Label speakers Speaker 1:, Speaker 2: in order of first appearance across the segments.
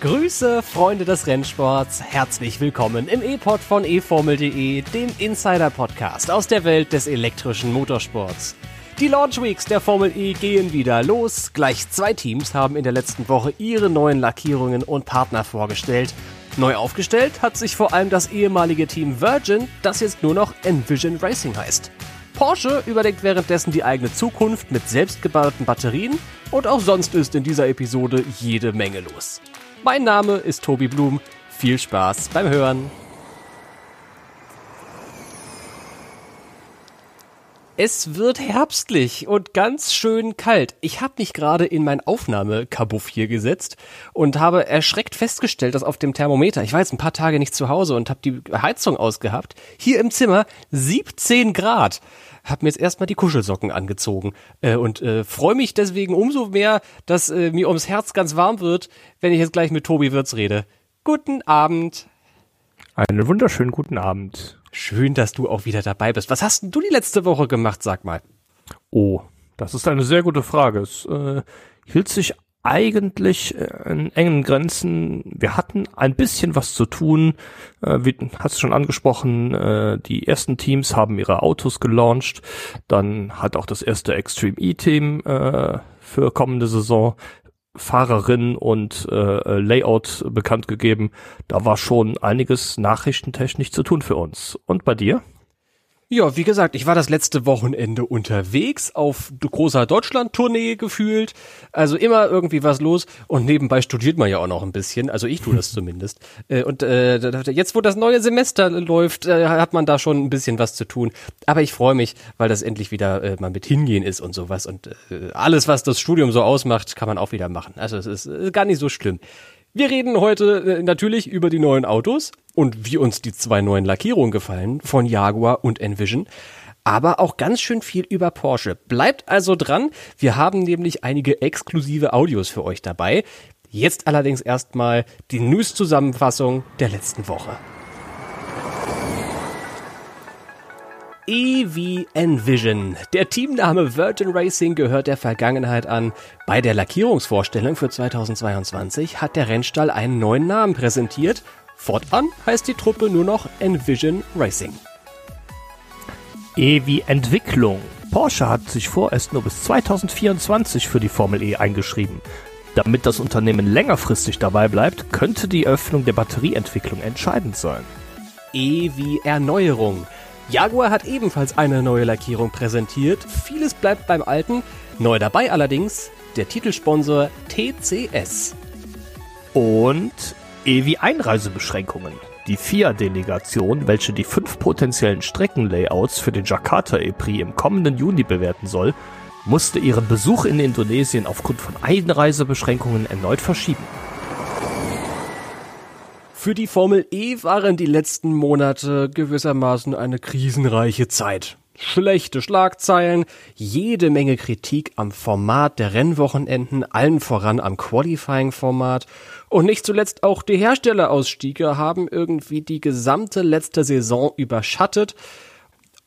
Speaker 1: Grüße, Freunde des Rennsports. Herzlich willkommen im E-Pod von eFormel.de, dem Insider-Podcast aus der Welt des elektrischen Motorsports. Die Launch Weeks der Formel E gehen wieder los. Gleich zwei Teams haben in der letzten Woche ihre neuen Lackierungen und Partner vorgestellt. Neu aufgestellt hat sich vor allem das ehemalige Team Virgin, das jetzt nur noch Envision Racing heißt. Porsche überlegt währenddessen die eigene Zukunft mit selbstgebauten Batterien und auch sonst ist in dieser Episode jede Menge los. Mein Name ist Tobi Blum. Viel Spaß beim Hören. Es wird herbstlich und ganz schön kalt. Ich habe mich gerade in mein Aufnahmekabuff hier gesetzt und habe erschreckt festgestellt, dass auf dem Thermometer, ich war jetzt ein paar Tage nicht zu Hause und habe die Heizung ausgehabt, hier im Zimmer 17 Grad. Hab mir jetzt erstmal die Kuschelsocken angezogen äh, und äh, freue mich deswegen umso mehr, dass äh, mir ums Herz ganz warm wird, wenn ich jetzt gleich mit Tobi Wirz rede. Guten Abend.
Speaker 2: Einen wunderschönen guten Abend.
Speaker 1: Schön, dass du auch wieder dabei bist. Was hast denn du die letzte Woche gemacht, sag mal?
Speaker 2: Oh, das ist eine sehr gute Frage. Es äh, hielt sich eigentlich äh, in engen Grenzen. Wir hatten ein bisschen was zu tun. Äh, wie hast du schon angesprochen, äh, die ersten Teams haben ihre Autos gelauncht. Dann hat auch das erste Extreme E-Team äh, für kommende Saison Fahrerin und äh, Layout bekannt gegeben. Da war schon einiges nachrichtentechnisch zu tun für uns. Und bei dir?
Speaker 1: Ja, wie gesagt, ich war das letzte Wochenende unterwegs auf großer Deutschland-Tournee gefühlt. Also immer irgendwie was los und nebenbei studiert man ja auch noch ein bisschen. Also ich tue das zumindest. Äh, und äh, jetzt, wo das neue Semester läuft, äh, hat man da schon ein bisschen was zu tun. Aber ich freue mich, weil das endlich wieder äh, mal mit hingehen ist und sowas. Und äh, alles, was das Studium so ausmacht, kann man auch wieder machen. Also es ist gar nicht so schlimm. Wir reden heute äh, natürlich über die neuen Autos und wie uns die zwei neuen Lackierungen gefallen von Jaguar und Envision. Aber auch ganz schön viel über Porsche. Bleibt also dran. Wir haben nämlich einige exklusive Audios für euch dabei. Jetzt allerdings erstmal die News-Zusammenfassung der letzten Woche. EV Envision. Der Teamname Virgin Racing gehört der Vergangenheit an. Bei der Lackierungsvorstellung für 2022 hat der Rennstall einen neuen Namen präsentiert. Fortan heißt die Truppe nur noch Envision Racing.
Speaker 2: EV Entwicklung. Porsche hat sich vorerst nur bis 2024 für die Formel E eingeschrieben. Damit das Unternehmen längerfristig dabei bleibt, könnte die Öffnung der Batterieentwicklung entscheidend sein.
Speaker 1: EV Erneuerung. Jaguar hat ebenfalls eine neue Lackierung präsentiert. Vieles bleibt beim alten. Neu dabei allerdings der Titelsponsor TCS.
Speaker 2: Und EWI Einreisebeschränkungen. Die FIA-Delegation, welche die fünf potenziellen Streckenlayouts für den Jakarta E-Prix im kommenden Juni bewerten soll, musste ihren Besuch in Indonesien aufgrund von Einreisebeschränkungen erneut verschieben.
Speaker 1: Für die Formel E waren die letzten Monate gewissermaßen eine krisenreiche Zeit. Schlechte Schlagzeilen, jede Menge Kritik am Format der Rennwochenenden, allen voran am Qualifying-Format und nicht zuletzt auch die Herstellerausstiege haben irgendwie die gesamte letzte Saison überschattet.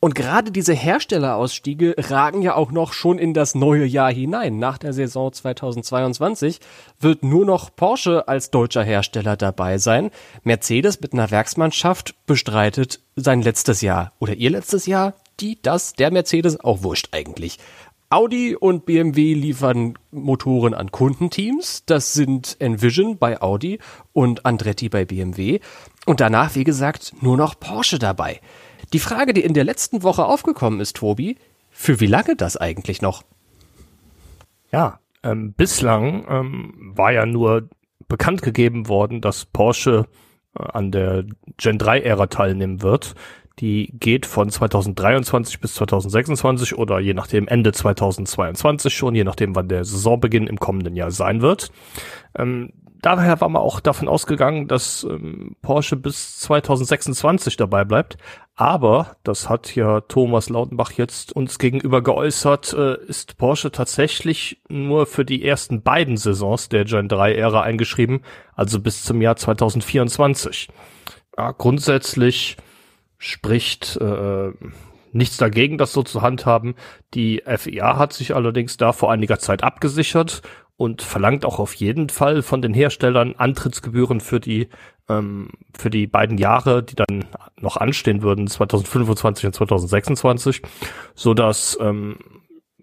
Speaker 1: Und gerade diese Herstellerausstiege ragen ja auch noch schon in das neue Jahr hinein. Nach der Saison 2022 wird nur noch Porsche als deutscher Hersteller dabei sein. Mercedes mit einer Werksmannschaft bestreitet sein letztes Jahr oder ihr letztes Jahr. Die, das, der Mercedes, auch wurscht eigentlich. Audi und BMW liefern Motoren an Kundenteams. Das sind Envision bei Audi und Andretti bei BMW. Und danach, wie gesagt, nur noch Porsche dabei. Die Frage, die in der letzten Woche aufgekommen ist, Tobi, für wie lange das eigentlich noch?
Speaker 2: Ja, ähm, bislang ähm, war ja nur bekannt gegeben worden, dass Porsche äh, an der Gen 3-Ära teilnehmen wird. Die geht von 2023 bis 2026 oder je nachdem Ende 2022 schon, je nachdem wann der Saisonbeginn im kommenden Jahr sein wird. Ähm, daher war man auch davon ausgegangen, dass ähm, Porsche bis 2026 dabei bleibt. Aber, das hat ja Thomas Lautenbach jetzt uns gegenüber geäußert, äh, ist Porsche tatsächlich nur für die ersten beiden Saisons der Gen 3-Ära eingeschrieben, also bis zum Jahr 2024. Ja, grundsätzlich spricht äh, nichts dagegen, das so zu handhaben. Die FIA hat sich allerdings da vor einiger Zeit abgesichert und verlangt auch auf jeden Fall von den Herstellern Antrittsgebühren für die ähm, für die beiden Jahre, die dann noch anstehen würden, 2025 und 2026, so dass ähm,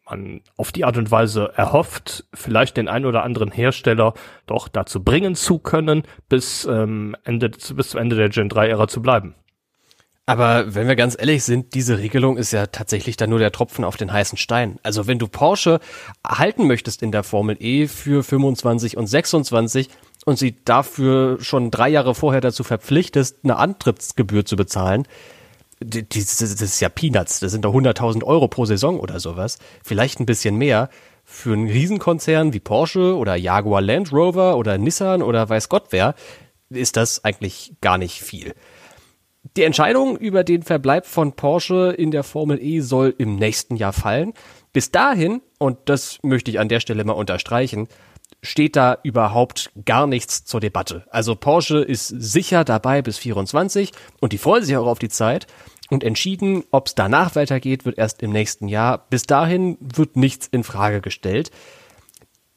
Speaker 2: man auf die Art und Weise erhofft, vielleicht den ein oder anderen Hersteller doch dazu bringen zu können, bis ähm, Ende bis zum Ende der Gen 3 Ära zu bleiben.
Speaker 1: Aber wenn wir ganz ehrlich sind, diese Regelung ist ja tatsächlich dann nur der Tropfen auf den heißen Stein. Also wenn du Porsche halten möchtest in der Formel E für 25 und 26 und sie dafür schon drei Jahre vorher dazu verpflichtest, eine Antrittsgebühr zu bezahlen, das ist ja Peanuts. Das sind doch 100.000 Euro pro Saison oder sowas. Vielleicht ein bisschen mehr. Für einen Riesenkonzern wie Porsche oder Jaguar Land Rover oder Nissan oder weiß Gott wer, ist das eigentlich gar nicht viel. Die Entscheidung über den Verbleib von Porsche in der Formel E soll im nächsten Jahr fallen. Bis dahin, und das möchte ich an der Stelle mal unterstreichen, steht da überhaupt gar nichts zur Debatte. Also Porsche ist sicher dabei bis 24 und die freuen sich auch auf die Zeit. Und entschieden, ob es danach weitergeht, wird erst im nächsten Jahr. Bis dahin wird nichts in Frage gestellt.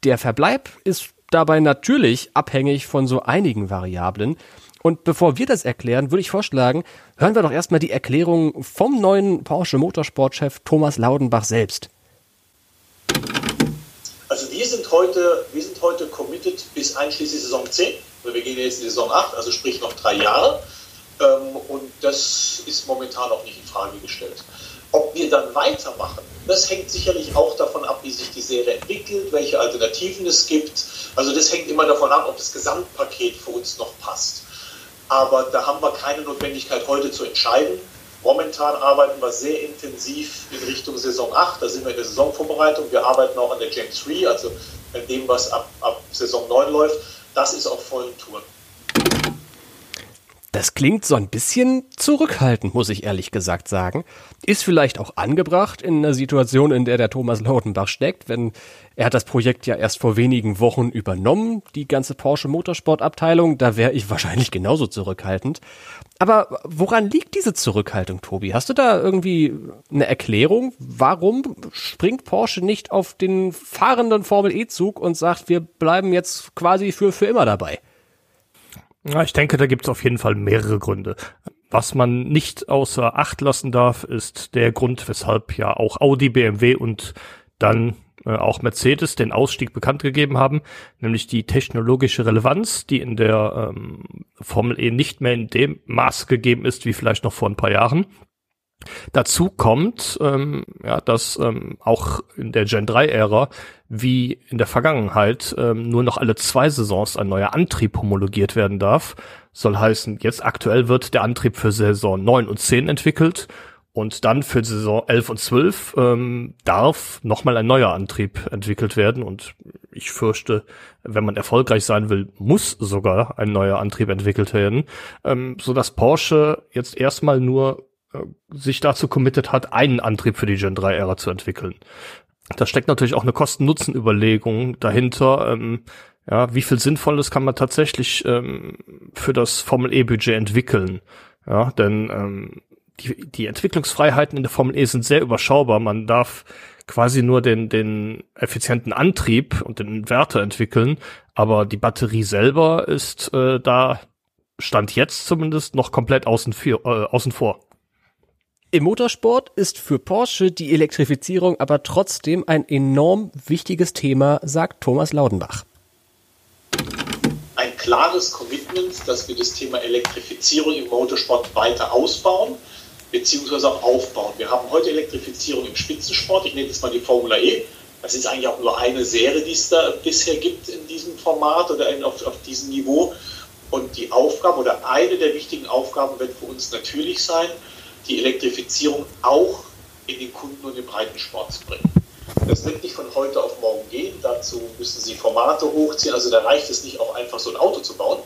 Speaker 1: Der Verbleib ist dabei natürlich abhängig von so einigen Variablen. Und bevor wir das erklären, würde ich vorschlagen, hören wir doch erstmal die Erklärung vom neuen Porsche Motorsportchef Thomas Laudenbach selbst.
Speaker 3: Also wir sind heute, wir sind heute committed bis einschließlich Saison 10. Wir gehen jetzt in die Saison 8, also sprich noch drei Jahre. Ähm, und das ist momentan auch nicht in Frage gestellt. Ob wir dann weitermachen, das hängt sicherlich auch davon ab, wie sich die Serie entwickelt, welche Alternativen es gibt. Also das hängt immer davon ab, ob das Gesamtpaket für uns noch passt. Aber da haben wir keine Notwendigkeit, heute zu entscheiden. Momentan arbeiten wir sehr intensiv in Richtung Saison 8. Da sind wir in der Saisonvorbereitung. Wir arbeiten auch an der Gen 3, also an dem, was ab, ab Saison 9 läuft. Das ist auf vollen Touren.
Speaker 1: Das klingt so ein bisschen zurückhaltend, muss ich ehrlich gesagt sagen. Ist vielleicht auch angebracht in einer Situation, in der der Thomas Lautenbach steckt, wenn er hat das Projekt ja erst vor wenigen Wochen übernommen, die ganze Porsche Motorsport-Abteilung. Da wäre ich wahrscheinlich genauso zurückhaltend. Aber woran liegt diese Zurückhaltung, Tobi? Hast du da irgendwie eine Erklärung? Warum springt Porsche nicht auf den fahrenden Formel E-Zug und sagt, wir bleiben jetzt quasi für, für immer dabei?
Speaker 2: Ja, ich denke, da gibt es auf jeden Fall mehrere Gründe. Was man nicht außer Acht lassen darf, ist der Grund, weshalb ja auch Audi, BMW und dann äh, auch Mercedes den Ausstieg bekannt gegeben haben, nämlich die technologische Relevanz, die in der ähm, Formel E nicht mehr in dem Maß gegeben ist wie vielleicht noch vor ein paar Jahren. Dazu kommt, ähm, ja, dass ähm, auch in der Gen 3-Ära wie in der Vergangenheit ähm, nur noch alle zwei Saisons ein neuer Antrieb homologiert werden darf. Soll heißen, jetzt aktuell wird der Antrieb für Saison 9 und 10 entwickelt und dann für Saison 11 und 12 ähm, darf nochmal ein neuer Antrieb entwickelt werden. Und ich fürchte, wenn man erfolgreich sein will, muss sogar ein neuer Antrieb entwickelt werden, ähm, so dass Porsche jetzt erstmal nur äh, sich dazu committed hat, einen Antrieb für die Gen 3 Ära zu entwickeln. Da steckt natürlich auch eine Kosten-Nutzen-Überlegung dahinter. Ähm, ja, wie viel Sinnvolles kann man tatsächlich ähm, für das Formel E-Budget entwickeln? Ja, denn ähm, die, die Entwicklungsfreiheiten in der Formel E sind sehr überschaubar. Man darf quasi nur den, den effizienten Antrieb und den Inverter entwickeln, aber die Batterie selber ist äh, da, stand jetzt zumindest, noch komplett außen, für, äh, außen vor.
Speaker 1: Im Motorsport ist für Porsche die Elektrifizierung aber trotzdem ein enorm wichtiges Thema, sagt Thomas Laudenbach.
Speaker 3: Ein klares Commitment, dass wir das Thema Elektrifizierung im Motorsport weiter ausbauen beziehungsweise auch aufbauen. Wir haben heute Elektrifizierung im Spitzensport. Ich nenne jetzt mal die Formula E. Das ist eigentlich auch nur eine Serie, die es da bisher gibt in diesem Format oder auf, auf diesem Niveau. Und die Aufgabe oder eine der wichtigen Aufgaben wird für uns natürlich sein, die Elektrifizierung auch in den Kunden und den Breitensport zu bringen. Das wird nicht von heute auf morgen gehen. Dazu müssen Sie Formate hochziehen. Also da reicht es nicht, auch einfach so ein Auto zu bauen.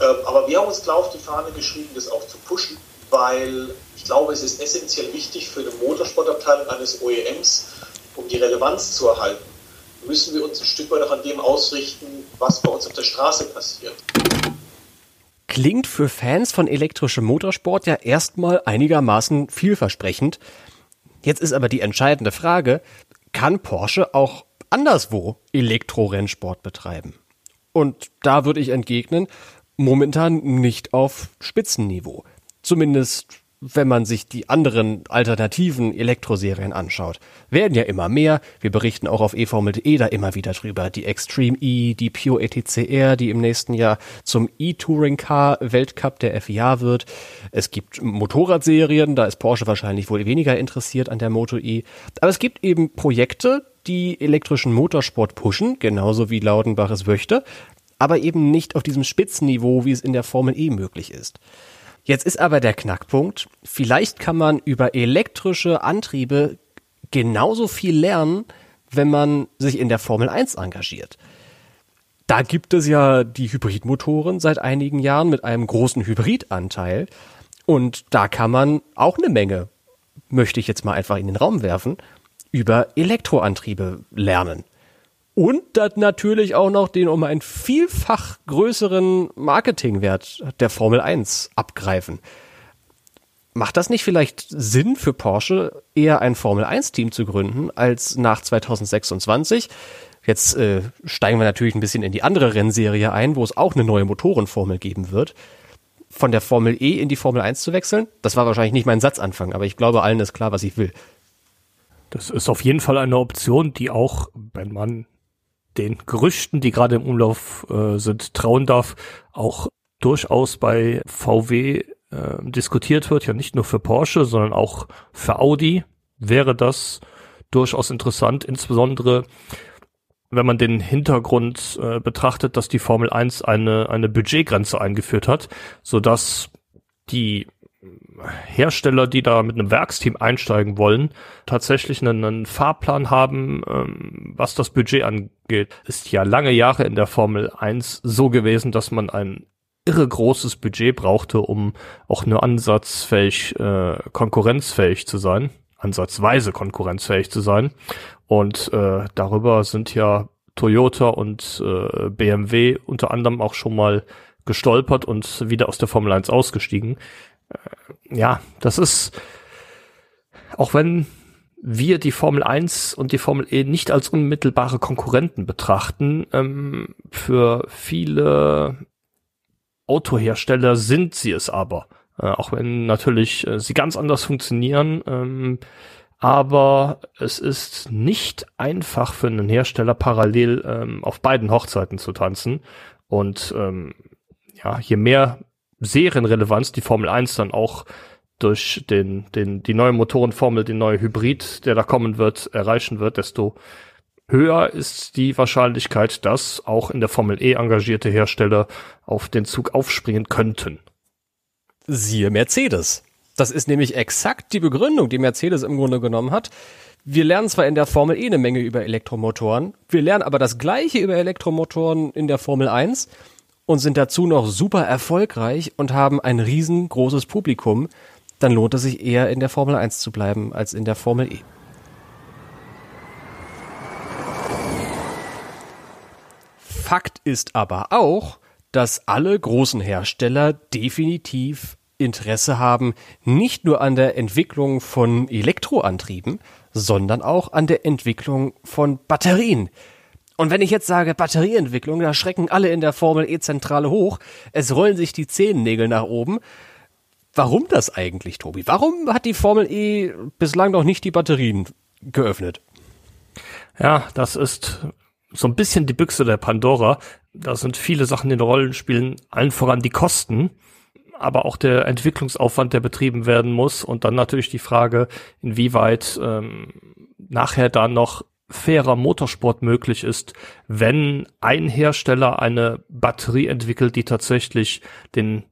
Speaker 3: Ähm, aber wir haben uns klar auf die Fahne geschrieben, das auch zu pushen weil ich glaube, es ist essentiell wichtig für eine Motorsportabteilung eines OEMs, um die Relevanz zu erhalten, müssen wir uns ein Stück weit auch an dem ausrichten, was bei uns auf der Straße passiert.
Speaker 1: Klingt für Fans von elektrischem Motorsport ja erstmal einigermaßen vielversprechend. Jetzt ist aber die entscheidende Frage, kann Porsche auch anderswo Elektrorennsport betreiben. Und da würde ich entgegnen, momentan nicht auf Spitzenniveau. Zumindest wenn man sich die anderen alternativen Elektroserien anschaut. Werden ja immer mehr. Wir berichten auch auf eVomel.de da immer wieder drüber. Die Extreme E, die Pure ETCR, die im nächsten Jahr zum E-Touring Car Weltcup der FIA wird. Es gibt Motorradserien, da ist Porsche wahrscheinlich wohl weniger interessiert an der Moto E. Aber es gibt eben Projekte, die elektrischen Motorsport pushen, genauso wie Laudenbach es möchte, aber eben nicht auf diesem Spitzenniveau, wie es in der Formel E möglich ist. Jetzt ist aber der Knackpunkt, vielleicht kann man über elektrische Antriebe genauso viel lernen, wenn man sich in der Formel 1 engagiert. Da gibt es ja die Hybridmotoren seit einigen Jahren mit einem großen Hybridanteil. Und da kann man auch eine Menge, möchte ich jetzt mal einfach in den Raum werfen, über Elektroantriebe lernen. Und dann natürlich auch noch den um ein vielfach größeren Marketingwert der Formel 1 abgreifen. Macht das nicht vielleicht Sinn für Porsche, eher ein Formel 1 Team zu gründen, als nach 2026? Jetzt äh, steigen wir natürlich ein bisschen in die andere Rennserie ein, wo es auch eine neue Motorenformel geben wird. Von der Formel E in die Formel 1 zu wechseln, das war wahrscheinlich nicht mein Satzanfang, aber ich glaube, allen ist klar, was ich will.
Speaker 2: Das ist auf jeden Fall eine Option, die auch, wenn man den Gerüchten, die gerade im Umlauf äh, sind, trauen darf, auch durchaus bei VW äh, diskutiert wird, ja nicht nur für Porsche, sondern auch für Audi wäre das durchaus interessant, insbesondere wenn man den Hintergrund äh, betrachtet, dass die Formel 1 eine, eine Budgetgrenze eingeführt hat, so dass die Hersteller, die da mit einem Werksteam einsteigen wollen, tatsächlich einen, einen Fahrplan haben, ähm, was das Budget angeht. Ist ja lange Jahre in der Formel 1 so gewesen, dass man ein irre großes Budget brauchte, um auch nur ansatzfähig, äh, konkurrenzfähig zu sein, ansatzweise konkurrenzfähig zu sein. Und äh, darüber sind ja Toyota und äh, BMW unter anderem auch schon mal gestolpert und wieder aus der Formel 1 ausgestiegen ja, das ist, auch wenn wir die Formel 1 und die Formel E nicht als unmittelbare Konkurrenten betrachten, ähm, für viele Autohersteller sind sie es aber. Äh, auch wenn natürlich äh, sie ganz anders funktionieren. Ähm, aber es ist nicht einfach für einen Hersteller parallel ähm, auf beiden Hochzeiten zu tanzen. Und ähm, ja, je mehr Serienrelevanz die Formel 1 dann auch durch den, den, die neue Motorenformel, den neue Hybrid, der da kommen wird, erreichen wird, desto höher ist die Wahrscheinlichkeit, dass auch in der Formel E engagierte Hersteller auf den Zug aufspringen könnten.
Speaker 1: Siehe Mercedes. Das ist nämlich exakt die Begründung, die Mercedes im Grunde genommen hat. Wir lernen zwar in der Formel E eine Menge über Elektromotoren, wir lernen aber das gleiche über Elektromotoren in der Formel 1 und sind dazu noch super erfolgreich und haben ein riesengroßes Publikum, dann lohnt es sich eher in der Formel 1 zu bleiben als in der Formel E. Fakt ist aber auch, dass alle großen Hersteller definitiv Interesse haben, nicht nur an der Entwicklung von Elektroantrieben, sondern auch an der Entwicklung von Batterien. Und wenn ich jetzt sage Batterieentwicklung, da schrecken alle in der Formel E-Zentrale hoch. Es rollen sich die Zehennägel nach oben. Warum das eigentlich, Tobi? Warum hat die Formel E bislang noch nicht die Batterien geöffnet?
Speaker 2: Ja, das ist so ein bisschen die Büchse der Pandora. Da sind viele Sachen in Rollen spielen, allen voran die Kosten, aber auch der Entwicklungsaufwand, der betrieben werden muss und dann natürlich die Frage, inwieweit ähm, nachher da noch fairer Motorsport möglich ist, wenn ein Hersteller eine Batterie entwickelt, die tatsächlich den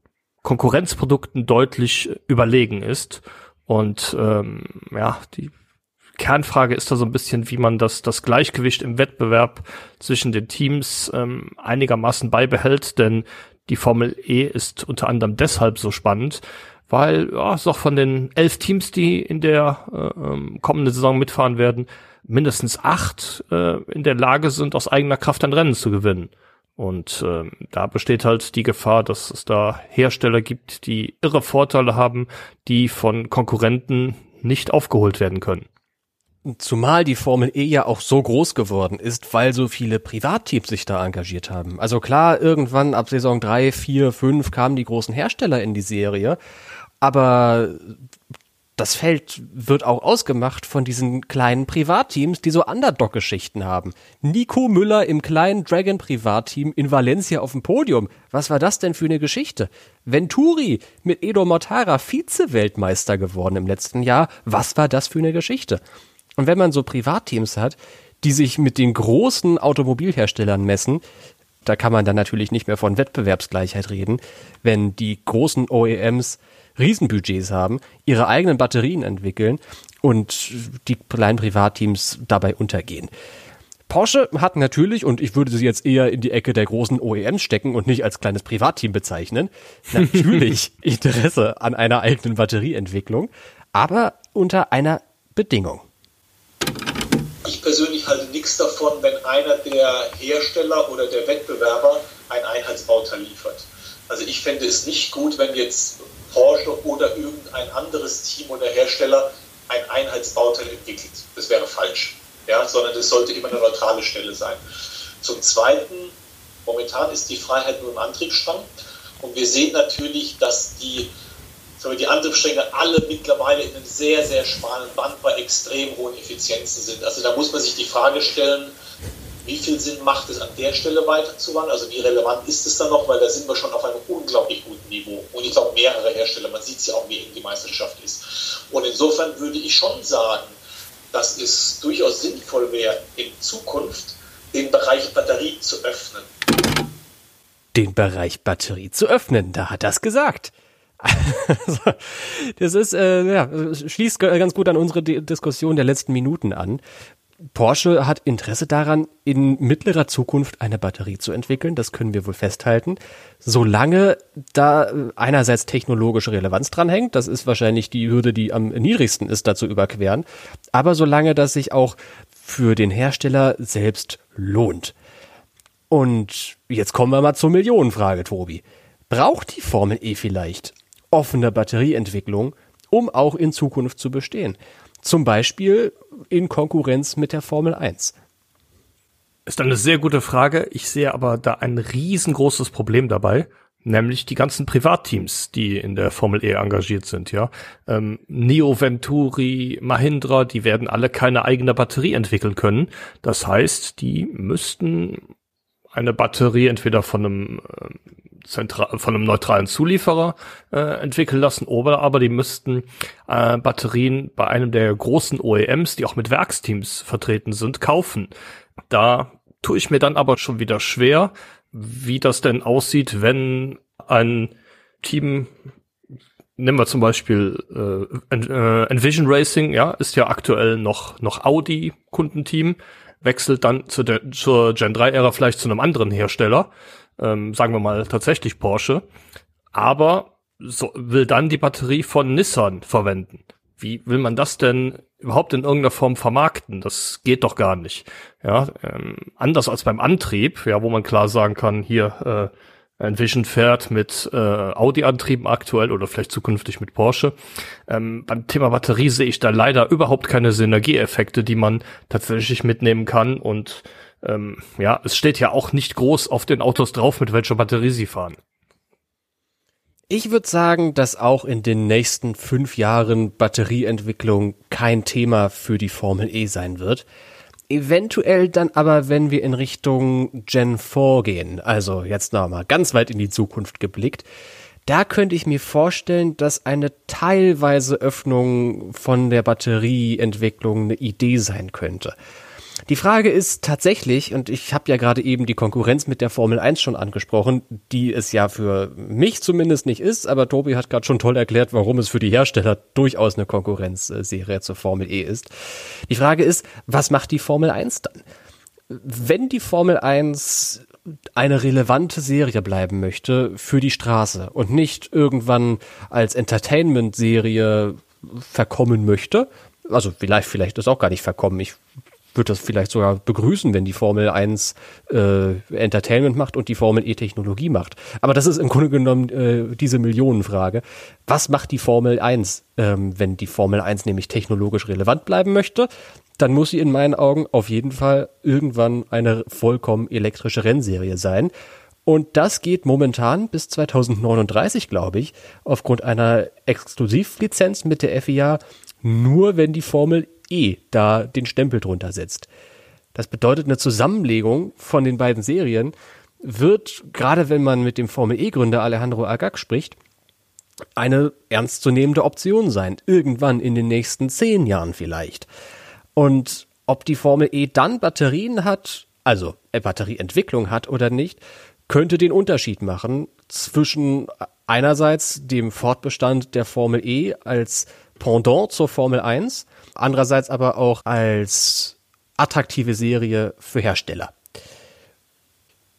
Speaker 2: Konkurrenzprodukten deutlich überlegen ist. Und ähm, ja, die Kernfrage ist da so ein bisschen, wie man das, das Gleichgewicht im Wettbewerb zwischen den Teams ähm, einigermaßen beibehält, denn die Formel E ist unter anderem deshalb so spannend, weil ja, es auch von den elf Teams, die in der äh, ähm, kommenden Saison mitfahren werden, mindestens acht äh, in der Lage sind, aus eigener Kraft ein Rennen zu gewinnen. Und ähm, da besteht halt die Gefahr, dass es da Hersteller gibt, die irre Vorteile haben, die von Konkurrenten nicht aufgeholt werden können.
Speaker 1: Zumal die Formel E ja auch so groß geworden ist, weil so viele Privatteams sich da engagiert haben. Also klar, irgendwann ab Saison 3, 4, 5 kamen die großen Hersteller in die Serie, aber das Feld wird auch ausgemacht von diesen kleinen Privatteams, die so Underdog-Geschichten haben. Nico Müller im kleinen Dragon-Privatteam in Valencia auf dem Podium. Was war das denn für eine Geschichte? Venturi mit Edo Mortara Vize-Weltmeister geworden im letzten Jahr. Was war das für eine Geschichte? Und wenn man so Privatteams hat, die sich mit den großen Automobilherstellern messen, da kann man dann natürlich nicht mehr von Wettbewerbsgleichheit reden, wenn die großen OEMs Riesenbudgets haben, ihre eigenen Batterien entwickeln und die kleinen Privatteams dabei untergehen. Porsche hat natürlich, und ich würde sie jetzt eher in die Ecke der großen OEMs stecken und nicht als kleines Privatteam bezeichnen, natürlich Interesse an einer eigenen Batterieentwicklung, aber unter einer Bedingung.
Speaker 3: Ich persönlich halte nichts davon, wenn einer der Hersteller oder der Wettbewerber ein Einheitsbauteil liefert. Also ich fände es nicht gut, wenn jetzt Porsche oder irgendein anderes Team oder Hersteller ein Einheitsbauteil entwickelt. Das wäre falsch. Ja, sondern es sollte immer eine neutrale Stelle sein. Zum Zweiten, momentan ist die Freiheit nur im Antriebsstrang. Und wir sehen natürlich, dass die, die Antriebsstränge alle mittlerweile in einem sehr, sehr schmalen Band bei extrem hohen Effizienzen sind. Also da muss man sich die Frage stellen, wie viel Sinn macht es an der Stelle weiterzuwandern? Also wie relevant ist es dann noch? Weil da sind wir schon auf einem unglaublich guten Niveau. Und ich glaube, mehrere Hersteller, man sieht es ja auch, wie eng die Meisterschaft ist. Und insofern würde ich schon sagen, dass es durchaus sinnvoll wäre, in Zukunft den Bereich Batterie zu öffnen.
Speaker 1: Den Bereich Batterie zu öffnen, da hat das gesagt. das ist, äh, ja, schließt ganz gut an unsere Diskussion der letzten Minuten an. Porsche hat Interesse daran, in mittlerer Zukunft eine Batterie zu entwickeln. Das können wir wohl festhalten. Solange da einerseits technologische Relevanz dranhängt, das ist wahrscheinlich die Hürde, die am niedrigsten ist, da zu überqueren. Aber solange das sich auch für den Hersteller selbst lohnt. Und jetzt kommen wir mal zur Millionenfrage, Tobi. Braucht die Formel E vielleicht offene Batterieentwicklung, um auch in Zukunft zu bestehen? Zum Beispiel in Konkurrenz mit der Formel 1?
Speaker 2: Ist eine sehr gute Frage. Ich sehe aber da ein riesengroßes Problem dabei, nämlich die ganzen Privatteams, die in der Formel E engagiert sind, ja. Ähm, Neo Venturi, Mahindra, die werden alle keine eigene Batterie entwickeln können. Das heißt, die müssten eine Batterie entweder von einem äh, zentral, von einem neutralen Zulieferer äh, entwickeln lassen, oder aber die müssten äh, Batterien bei einem der großen OEMs, die auch mit Werksteams vertreten sind, kaufen. Da tue ich mir dann aber schon wieder schwer, wie das denn aussieht, wenn ein Team nehmen wir zum Beispiel äh, äh, Envision Racing, ja, ist ja aktuell noch noch Audi Kundenteam, wechselt dann zu der, zur Gen 3 Ära vielleicht zu einem anderen Hersteller ähm, sagen wir mal tatsächlich Porsche, aber so, will dann die Batterie von Nissan verwenden. Wie will man das denn überhaupt in irgendeiner Form vermarkten? Das geht doch gar nicht. Ja, ähm, anders als beim Antrieb, ja, wo man klar sagen kann, hier äh, Envision fährt mit äh, Audi-Antrieben aktuell oder vielleicht zukünftig mit Porsche. Ähm, beim Thema Batterie sehe ich da leider überhaupt keine Synergieeffekte, die man tatsächlich mitnehmen kann und ähm, ja, es steht ja auch nicht groß auf den Autos drauf, mit welcher Batterie sie fahren.
Speaker 1: Ich würde sagen, dass auch in den nächsten fünf Jahren Batterieentwicklung kein Thema für die Formel E sein wird. Eventuell dann aber, wenn wir in Richtung Gen 4 gehen, also jetzt nochmal ganz weit in die Zukunft geblickt, da könnte ich mir vorstellen, dass eine teilweise Öffnung von der Batterieentwicklung eine Idee sein könnte. Die Frage ist tatsächlich, und ich habe ja gerade eben die Konkurrenz mit der Formel 1 schon angesprochen, die es ja für mich zumindest nicht ist, aber Tobi hat gerade schon toll erklärt, warum es für die Hersteller durchaus eine Konkurrenzserie zur Formel E ist. Die Frage ist, was macht die Formel 1 dann? Wenn die Formel 1 eine relevante Serie bleiben möchte für die Straße und nicht irgendwann als Entertainment-Serie verkommen möchte, also vielleicht, vielleicht ist auch gar nicht verkommen. Ich würde das vielleicht sogar begrüßen, wenn die Formel 1 äh, Entertainment macht und die Formel E Technologie macht. Aber das ist im Grunde genommen äh, diese Millionenfrage. Was macht die Formel 1, ähm, wenn die Formel 1 nämlich technologisch relevant bleiben möchte? dann muss sie in meinen Augen auf jeden Fall irgendwann eine vollkommen elektrische Rennserie sein. Und das geht momentan bis 2039, glaube ich, aufgrund einer Exklusivlizenz mit der FIA, nur wenn die Formel E da den Stempel drunter setzt. Das bedeutet eine Zusammenlegung von den beiden Serien wird, gerade wenn man mit dem Formel E-Gründer Alejandro Agag spricht, eine ernstzunehmende Option sein. Irgendwann in den nächsten zehn Jahren vielleicht. Und ob die Formel E dann Batterien hat, also äh, Batterieentwicklung hat oder nicht, könnte den Unterschied machen zwischen einerseits dem Fortbestand der Formel E als Pendant zur Formel 1, andererseits aber auch als attraktive Serie für Hersteller.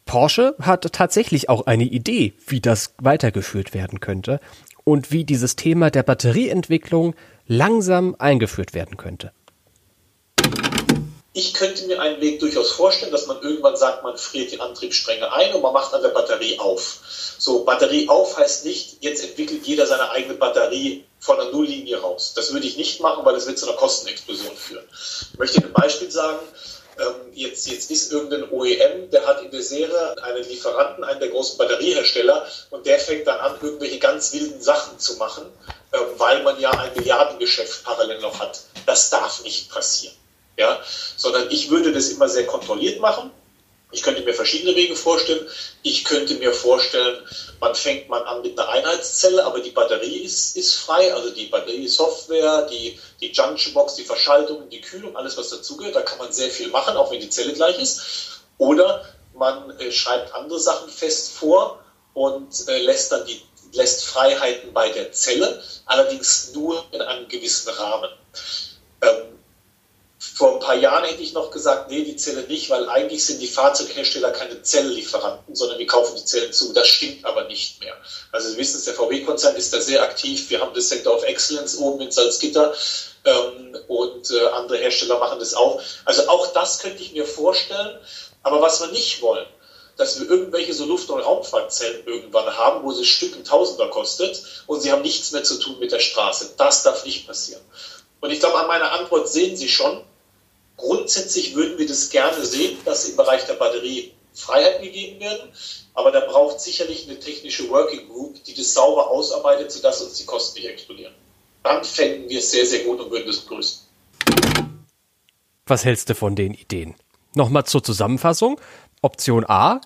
Speaker 1: Porsche hat tatsächlich auch eine Idee, wie das weitergeführt werden könnte und wie dieses Thema der Batterieentwicklung langsam eingeführt werden könnte.
Speaker 3: Ich könnte mir einen Weg durchaus vorstellen, dass man irgendwann sagt, man friert die Antriebsstränge ein und man macht an der Batterie auf. So, Batterie auf heißt nicht, jetzt entwickelt jeder seine eigene Batterie von der Nulllinie raus. Das würde ich nicht machen, weil das wird zu einer Kostenexplosion führen. Ich möchte ein Beispiel sagen. Ähm, jetzt, jetzt ist irgendein OEM, der hat in der Serie einen Lieferanten, einen der großen Batteriehersteller, und der fängt dann an, irgendwelche ganz wilden Sachen zu machen, ähm, weil man ja ein Milliardengeschäft parallel noch hat. Das darf nicht passieren. Ja? Sondern ich würde das immer sehr kontrolliert machen. Ich könnte mir verschiedene Wege vorstellen. Ich könnte mir vorstellen, man fängt man an mit einer Einheitszelle, aber die Batterie ist, ist frei, also die Batteriesoftware, die, die Junctionbox, die Verschaltung, die Kühlung, alles was dazugehört. Da kann man sehr viel machen, auch wenn die Zelle gleich ist. Oder man äh, schreibt andere Sachen fest vor und äh, lässt dann die lässt Freiheiten bei der Zelle, allerdings nur in einem gewissen Rahmen. Vor ein paar Jahren hätte ich noch gesagt, nee, die Zelle nicht, weil eigentlich sind die Fahrzeughersteller keine Zelllieferanten, sondern die kaufen die Zellen zu. Das stimmt aber nicht mehr. Also Sie wissen es, der VW-Konzern ist da sehr aktiv. Wir haben das Center of Excellence oben in Salzgitter ähm, und äh, andere Hersteller machen das auch. Also auch das könnte ich mir vorstellen. Aber was wir nicht wollen, dass wir irgendwelche so Luft- und Raumfahrtzellen irgendwann haben, wo es Stück Tausender kostet und sie haben nichts mehr zu tun mit der Straße. Das darf nicht passieren. Und ich glaube, an meiner Antwort sehen Sie schon, Grundsätzlich würden wir das gerne sehen, dass im Bereich der Batterie Freiheiten gegeben werden, aber da braucht sicherlich eine technische Working Group, die das sauber ausarbeitet, sodass uns die Kosten nicht explodieren. Dann fänden wir es sehr, sehr gut und würden es begrüßen.
Speaker 1: Was hältst du von den Ideen? Nochmal zur Zusammenfassung. Option A,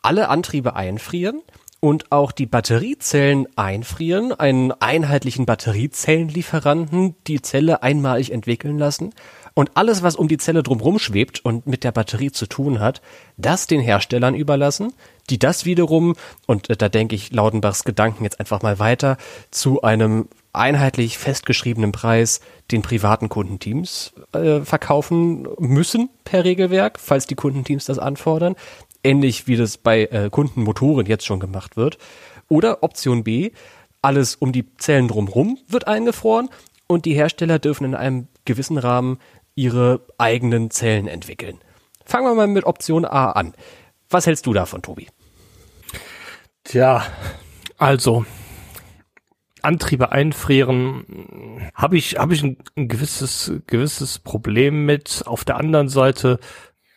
Speaker 1: alle Antriebe einfrieren und auch die Batteriezellen einfrieren, einen einheitlichen Batteriezellenlieferanten die Zelle einmalig entwickeln lassen und alles, was um die Zelle drumherum schwebt und mit der Batterie zu tun hat, das den Herstellern überlassen, die das wiederum, und äh, da denke ich Laudenbachs Gedanken jetzt einfach mal weiter, zu einem einheitlich festgeschriebenen Preis den privaten Kundenteams äh, verkaufen müssen per Regelwerk, falls die Kundenteams das anfordern. Ähnlich wie das bei äh, Kundenmotoren jetzt schon gemacht wird. Oder Option B, alles um die Zellen drumherum wird eingefroren und die Hersteller dürfen in einem gewissen Rahmen ihre eigenen Zellen entwickeln. Fangen wir mal mit Option A an. Was hältst du davon, Tobi?
Speaker 2: Tja, also Antriebe einfrieren, habe ich habe ich ein, ein, gewisses gewisses Problem mit. Auf der anderen Seite,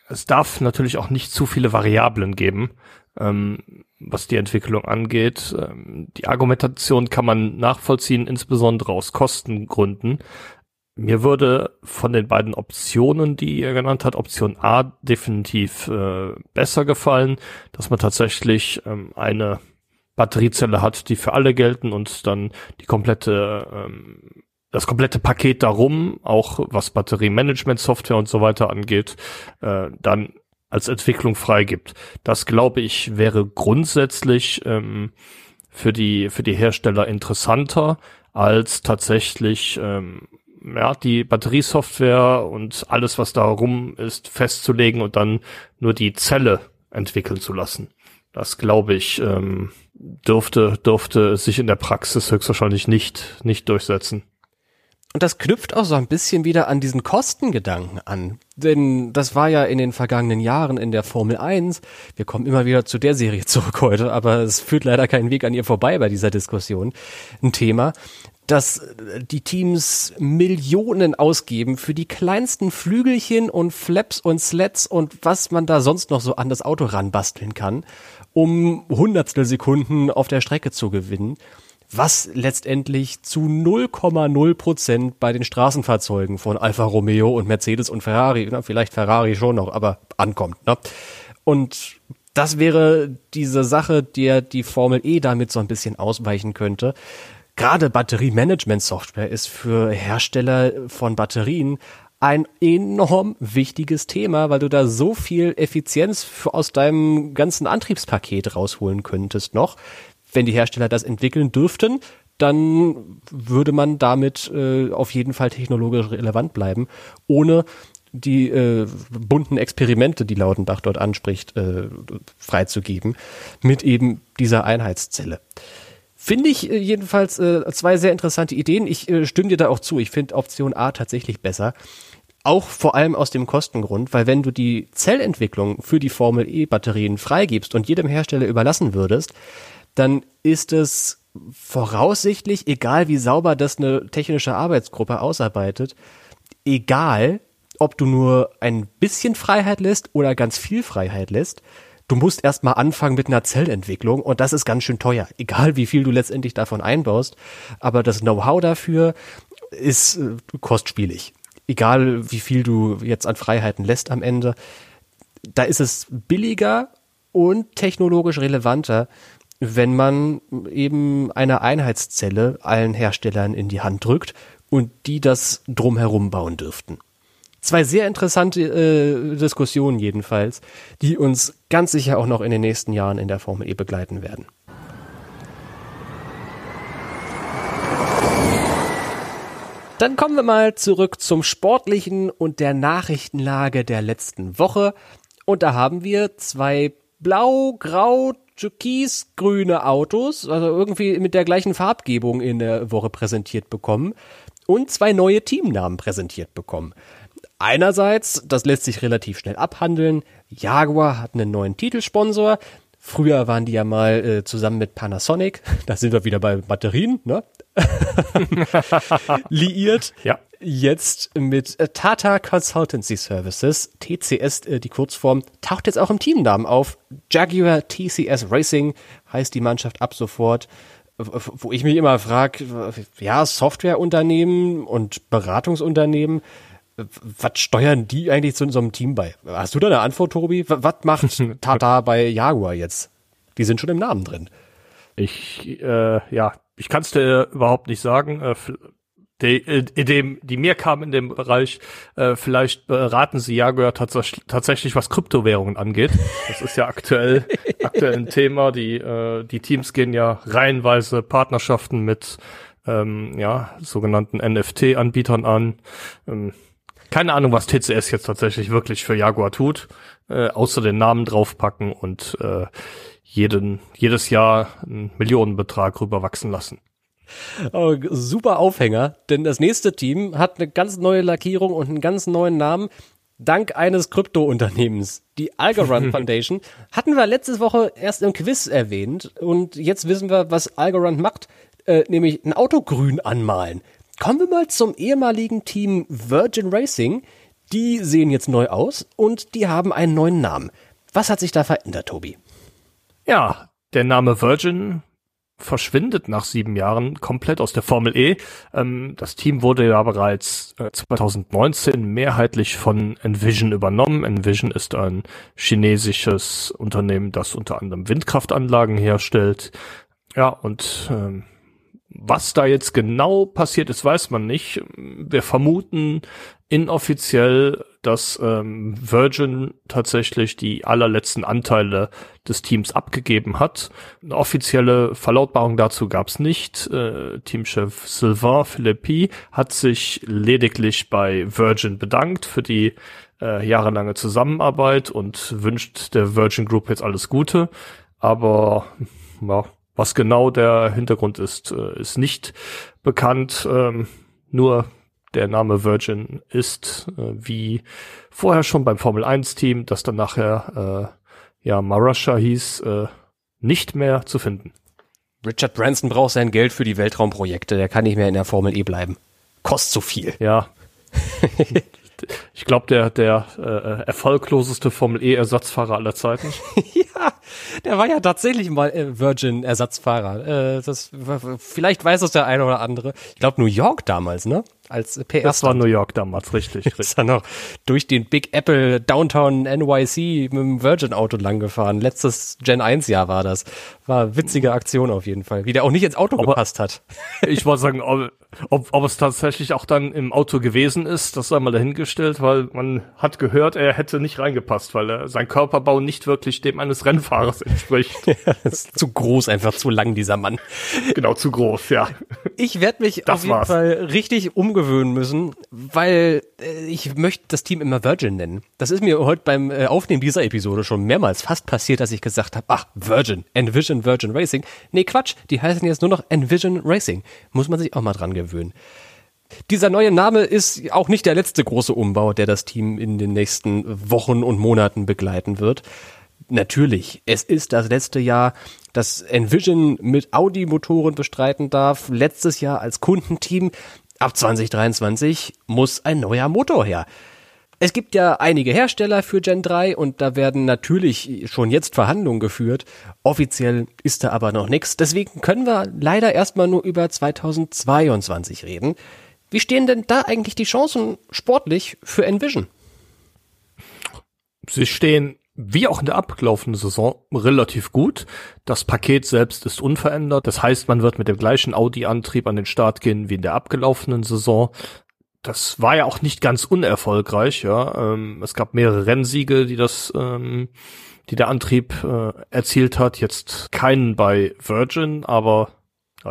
Speaker 2: es darf natürlich auch nicht zu viele Variablen geben, ähm, was die Entwicklung angeht. Ähm, die Argumentation kann man nachvollziehen, insbesondere aus Kostengründen. Mir würde von den beiden Optionen, die er genannt hat, Option A definitiv äh, besser gefallen, dass man tatsächlich ähm, eine Batteriezelle hat, die für alle gelten und dann die komplette ähm, das komplette Paket darum, auch was Batteriemanagement-Software und so weiter angeht, äh, dann als Entwicklung freigibt. Das glaube ich wäre grundsätzlich ähm, für die für die Hersteller interessanter als tatsächlich ähm, ja, die Batteriesoftware und alles, was da rum ist, festzulegen und dann nur die Zelle entwickeln zu lassen. Das glaube ich, ähm, dürfte, dürfte sich in der Praxis höchstwahrscheinlich nicht, nicht durchsetzen.
Speaker 1: Und das knüpft auch so ein bisschen wieder an diesen Kostengedanken an. Denn das war ja in den vergangenen Jahren in der Formel 1. Wir kommen immer wieder zu der Serie zurück heute, aber es führt leider keinen Weg an ihr vorbei bei dieser Diskussion. Ein Thema dass äh, die Teams Millionen ausgeben für die kleinsten Flügelchen und Flaps und Slats und was man da sonst noch so an das Auto ranbasteln kann, um Hundertstel Sekunden auf der Strecke zu gewinnen, was letztendlich zu 0,0 Prozent bei den Straßenfahrzeugen von Alfa Romeo und Mercedes und Ferrari, na, vielleicht Ferrari schon noch, aber ankommt. Ne? Und das wäre diese Sache, der die Formel E damit so ein bisschen ausweichen könnte. Gerade Batteriemanagement-Software ist für Hersteller von Batterien ein enorm wichtiges Thema, weil du da so viel Effizienz für, aus deinem ganzen Antriebspaket rausholen könntest noch. Wenn die Hersteller das entwickeln dürften, dann würde man damit äh, auf jeden Fall technologisch relevant bleiben, ohne die äh, bunten Experimente, die Lautenbach dort anspricht, äh, freizugeben, mit eben dieser Einheitszelle. Finde ich äh, jedenfalls äh, zwei sehr interessante Ideen. Ich äh, stimme dir da auch zu. Ich finde Option A tatsächlich besser. Auch vor allem aus dem Kostengrund, weil wenn du die Zellentwicklung für die Formel E-Batterien freigibst und jedem Hersteller überlassen würdest, dann ist es voraussichtlich, egal wie sauber das eine technische Arbeitsgruppe ausarbeitet, egal, ob du nur ein bisschen Freiheit lässt oder ganz viel Freiheit lässt. Du musst erstmal anfangen mit einer Zellentwicklung und das ist ganz schön teuer, egal wie viel du letztendlich davon einbaust. Aber das Know-how dafür ist äh, kostspielig. Egal wie viel du jetzt an Freiheiten lässt am Ende. Da ist es billiger und technologisch relevanter, wenn man eben eine Einheitszelle allen Herstellern in die Hand drückt und die das drumherum bauen dürften. Zwei sehr interessante äh, Diskussionen jedenfalls, die uns ganz sicher auch noch in den nächsten Jahren in der Formel E begleiten werden. Dann kommen wir mal zurück zum Sportlichen und der Nachrichtenlage der letzten Woche. Und da haben wir zwei blau, grau, türkis-grüne Autos, also irgendwie mit der gleichen Farbgebung in der Woche präsentiert bekommen und zwei neue Teamnamen präsentiert bekommen. Einerseits, das lässt sich relativ schnell abhandeln, Jaguar hat einen neuen Titelsponsor. Früher waren die ja mal äh, zusammen mit Panasonic, da sind wir wieder bei Batterien, ne? Liiert.
Speaker 2: Ja.
Speaker 1: Jetzt mit äh, Tata Consultancy Services, TCS äh, die Kurzform, taucht jetzt auch im Teamnamen auf. Jaguar TCS Racing heißt die Mannschaft ab sofort wo ich mich immer frage, ja, Softwareunternehmen und Beratungsunternehmen, was steuern die eigentlich zu so einem Team bei? Hast du da eine Antwort, Tobi? Was macht Tata bei Jaguar jetzt? Die sind schon im Namen drin.
Speaker 2: Ich, äh, ja, ich kann es dir überhaupt nicht sagen. Äh, die, äh, in dem, die mir kam in dem Bereich, äh, vielleicht beraten sie Jaguar tats tatsächlich, was Kryptowährungen angeht. Das ist ja aktuell, aktuell ein Thema. Die, äh, die Teams gehen ja reihenweise Partnerschaften mit ähm, ja, sogenannten NFT-Anbietern an. Ähm, keine Ahnung, was TCS jetzt tatsächlich wirklich für Jaguar tut, äh, außer den Namen draufpacken und äh, jeden, jedes Jahr einen Millionenbetrag rüberwachsen lassen.
Speaker 1: Oh, super Aufhänger, denn das nächste Team hat eine ganz neue Lackierung und einen ganz neuen Namen. Dank eines Krypto-Unternehmens. Die Algorand Foundation hatten wir letzte Woche erst im Quiz erwähnt und jetzt wissen wir, was Algorand macht, äh, nämlich ein Auto grün anmalen. Kommen wir mal zum ehemaligen Team Virgin Racing. Die sehen jetzt neu aus und die haben einen neuen Namen. Was hat sich da verändert, Tobi?
Speaker 2: Ja, der Name Virgin verschwindet nach sieben Jahren komplett aus der Formel E. Ähm, das Team wurde ja bereits äh, 2019 mehrheitlich von Envision übernommen. Envision ist ein chinesisches Unternehmen, das unter anderem Windkraftanlagen herstellt. Ja, und ähm, was da jetzt genau passiert ist, weiß man nicht. Wir vermuten inoffiziell, dass ähm, Virgin tatsächlich die allerletzten Anteile des Teams abgegeben hat. Eine offizielle Verlautbarung dazu gab es nicht. Äh, Teamchef Sylvain Philippi hat sich lediglich bei Virgin bedankt für die äh, jahrelange Zusammenarbeit und wünscht der Virgin Group jetzt alles Gute. Aber ja, was genau der Hintergrund ist, äh, ist nicht bekannt. Ähm, nur der Name Virgin ist, äh, wie vorher schon beim Formel 1 Team, das dann nachher äh, ja Marussia hieß, äh, nicht mehr zu finden.
Speaker 1: Richard Branson braucht sein Geld für die Weltraumprojekte. Der kann nicht mehr in der Formel E bleiben. Kostet zu viel.
Speaker 2: Ja. ich glaube, der, der äh, erfolgloseste Formel E-Ersatzfahrer aller Zeiten.
Speaker 1: ja, der war ja tatsächlich mal äh, Virgin-Ersatzfahrer. Äh, das, vielleicht weiß es der eine oder andere. Ich glaube New York damals, ne? Als PR.
Speaker 2: Das war New York damals, richtig. richtig.
Speaker 1: ist er noch durch den Big Apple Downtown NYC mit dem Virgin-Auto langgefahren. Letztes Gen 1 Jahr war das. War witzige Aktion auf jeden Fall. Wie der auch nicht ins Auto
Speaker 2: Aber
Speaker 1: gepasst hat.
Speaker 2: Ich wollte sagen, ob, ob, ob es tatsächlich auch dann im Auto gewesen ist, das sei mal dahingestellt, weil man hat gehört, er hätte nicht reingepasst, weil er, sein Körperbau nicht wirklich dem eines Rennfahrers entspricht.
Speaker 1: ist zu groß, einfach zu lang, dieser Mann.
Speaker 2: genau, zu groß, ja.
Speaker 1: Ich werde mich
Speaker 2: Das
Speaker 1: auf jeden
Speaker 2: war's.
Speaker 1: Fall richtig umgewöhnen müssen, weil äh, ich möchte das Team immer Virgin nennen. Das ist mir heute beim äh, Aufnehmen dieser Episode schon mehrmals fast passiert, dass ich gesagt habe, ach, Virgin, Envision Virgin Racing. Nee, Quatsch, die heißen jetzt nur noch Envision Racing. Muss man sich auch mal dran gewöhnen. Dieser neue Name ist auch nicht der letzte große Umbau, der das Team in den nächsten Wochen und Monaten begleiten wird. Natürlich, es ist das letzte Jahr, das Envision mit Audi-Motoren bestreiten darf. Letztes Jahr als Kundenteam. Ab 2023 muss ein neuer Motor her. Es gibt ja einige Hersteller für Gen 3 und da werden natürlich schon jetzt Verhandlungen geführt. Offiziell ist da aber noch nichts. Deswegen können wir leider erstmal nur über 2022 reden. Wie stehen denn da eigentlich die Chancen sportlich für Envision?
Speaker 2: Sie stehen wie auch in der abgelaufenen Saison relativ gut. Das Paket selbst ist unverändert. Das heißt, man wird mit dem gleichen Audi-Antrieb an den Start gehen wie in der abgelaufenen Saison. Das war ja auch nicht ganz unerfolgreich. Ja, ähm, es gab mehrere Rennsiege, die das, ähm, die der Antrieb äh, erzielt hat. Jetzt keinen bei Virgin, aber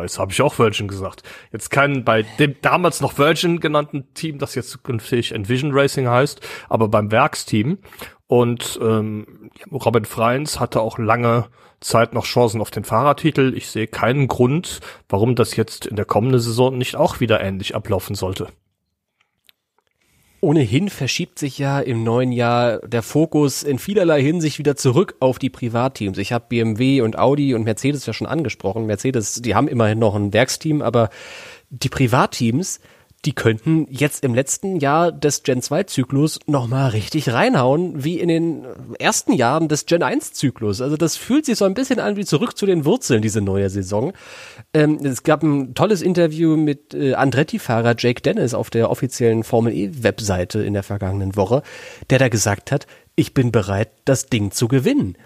Speaker 2: jetzt habe ich auch Virgin gesagt. Jetzt keinen bei dem damals noch Virgin genannten Team, das jetzt zukünftig Envision Racing heißt, aber beim Werksteam. Und ähm, Robin Freins hatte auch lange Zeit noch Chancen auf den Fahrertitel. Ich sehe keinen Grund, warum das jetzt in der kommenden Saison nicht auch wieder ähnlich ablaufen sollte.
Speaker 1: Ohnehin verschiebt sich ja im neuen Jahr der Fokus in vielerlei Hinsicht wieder zurück auf die Privatteams. Ich habe BMW und Audi und Mercedes ja schon angesprochen. Mercedes, die haben immerhin noch ein Werksteam, aber die Privatteams, die könnten jetzt im letzten Jahr des Gen 2 Zyklus nochmal richtig reinhauen, wie in den ersten Jahren des Gen 1 Zyklus. Also das fühlt sich so ein bisschen an wie zurück zu den Wurzeln, diese neue Saison. Ähm, es gab ein tolles Interview mit äh, Andretti-Fahrer Jake Dennis auf der offiziellen Formel E Webseite in der vergangenen Woche, der da gesagt hat, ich bin bereit, das Ding zu gewinnen.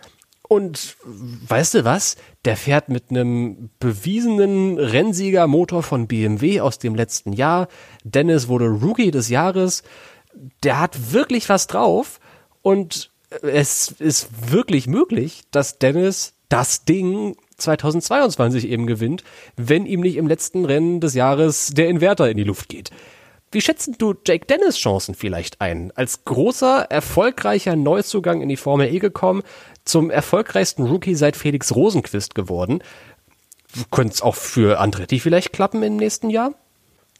Speaker 1: Und weißt du was? Der fährt mit einem bewiesenen Rennsiegermotor von BMW aus dem letzten Jahr. Dennis wurde Rookie des Jahres. Der hat wirklich was drauf. Und es ist wirklich möglich, dass Dennis das Ding 2022 eben gewinnt, wenn ihm nicht im letzten Rennen des Jahres der Inverter in die Luft geht. Wie schätzen du Jake Dennis Chancen vielleicht ein? Als großer, erfolgreicher Neuzugang in die Formel E gekommen, zum erfolgreichsten Rookie seit Felix Rosenquist geworden. Könnte es auch für Andretti vielleicht klappen im nächsten Jahr?